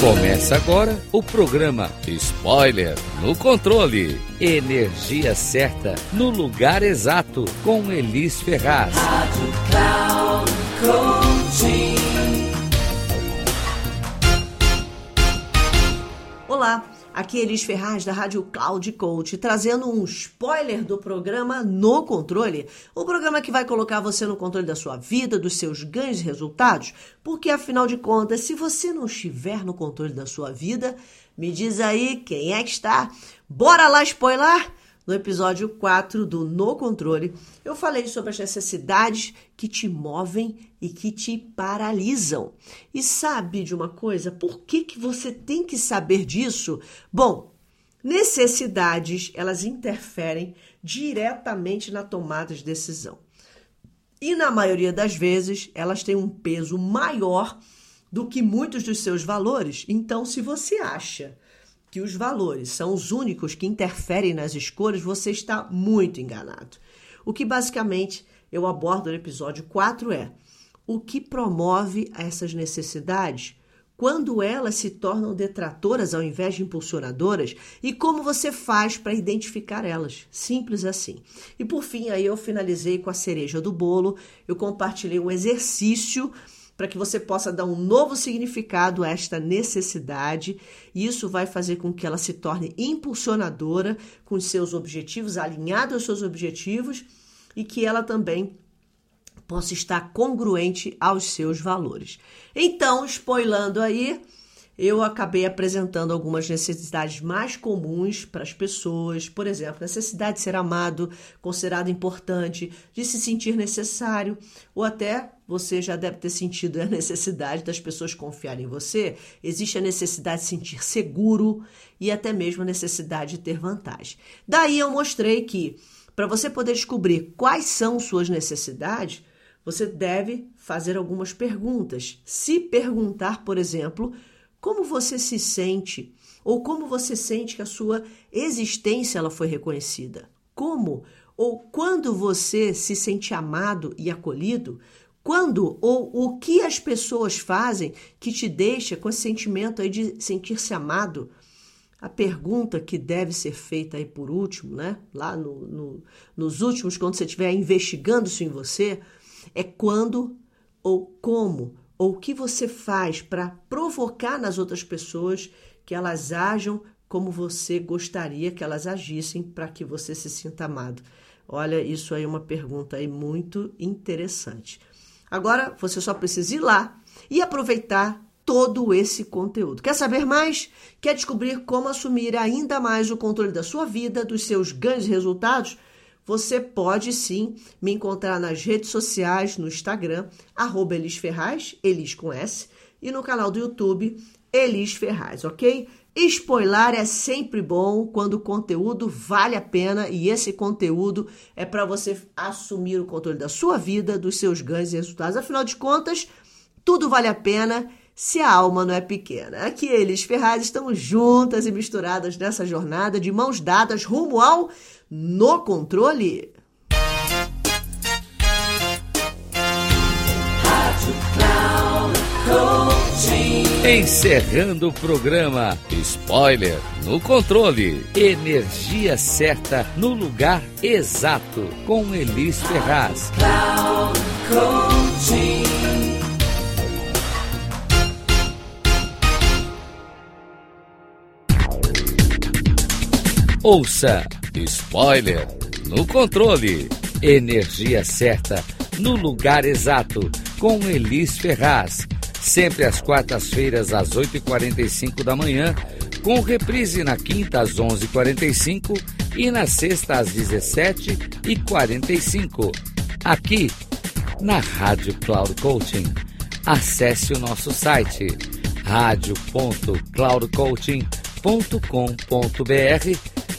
Começa agora o programa Spoiler no Controle. Energia certa no lugar exato com Elis Ferraz. Rádio Cloud aqui Elis Ferraz da Rádio Cloud Coach, trazendo um spoiler do programa No Controle, o programa que vai colocar você no controle da sua vida, dos seus ganhos e resultados, porque afinal de contas, se você não estiver no controle da sua vida, me diz aí quem é que está. Bora lá spoiler? No episódio 4 do No Controle, eu falei sobre as necessidades que te movem e que te paralisam. E sabe de uma coisa? Por que, que você tem que saber disso? Bom, necessidades, elas interferem diretamente na tomada de decisão. E na maioria das vezes, elas têm um peso maior do que muitos dos seus valores. Então, se você acha que os valores são os únicos que interferem nas escolhas, você está muito enganado. O que basicamente eu abordo no episódio 4 é o que promove essas necessidades quando elas se tornam detratoras ao invés de impulsionadoras e como você faz para identificar elas. Simples assim. E por fim, aí eu finalizei com a cereja do bolo, eu compartilhei um exercício para que você possa dar um novo significado a esta necessidade. Isso vai fazer com que ela se torne impulsionadora com seus objetivos, alinhada aos seus objetivos e que ela também possa estar congruente aos seus valores. Então, spoilando aí, eu acabei apresentando algumas necessidades mais comuns para as pessoas, por exemplo, necessidade de ser amado, considerado importante, de se sentir necessário, ou até você já deve ter sentido a necessidade das pessoas confiarem em você, existe a necessidade de sentir seguro e até mesmo a necessidade de ter vantagem. Daí eu mostrei que para você poder descobrir quais são suas necessidades, você deve fazer algumas perguntas. Se perguntar, por exemplo, como você se sente ou como você sente que a sua existência ela foi reconhecida? Como ou quando você se sente amado e acolhido? Quando ou o que as pessoas fazem que te deixa com esse sentimento aí de sentir-se amado? A pergunta que deve ser feita aí por último, né? Lá no, no, nos últimos, quando você estiver investigando isso em você, é quando ou como ou o que você faz para provocar nas outras pessoas que elas ajam como você gostaria que elas agissem para que você se sinta amado? Olha, isso aí é uma pergunta aí muito interessante. Agora você só precisa ir lá e aproveitar todo esse conteúdo. Quer saber mais? Quer descobrir como assumir ainda mais o controle da sua vida, dos seus ganhos e resultados? Você pode sim me encontrar nas redes sociais, no Instagram, arroba Elis Ferraz, Elis com S, e no canal do YouTube, Elis Ferraz, ok? Spoiler é sempre bom quando o conteúdo vale a pena e esse conteúdo é para você assumir o controle da sua vida, dos seus ganhos e resultados. Afinal de contas, tudo vale a pena se a alma não é pequena. Aqui eles, Ferraz, estamos juntas e misturadas nessa jornada de mãos dadas rumo ao no controle. Encerrando o programa Spoiler no controle. Energia certa no lugar exato com Elis Ferraz. Ouça Spoiler no controle. Energia certa no lugar exato com Elis Ferraz. Sempre às quartas-feiras às 8h45 da manhã, com reprise na quinta às 11h45 e na sexta às 17h45. Aqui na Rádio Cloud Coaching. Acesse o nosso site radio.cloudcoaching.com.br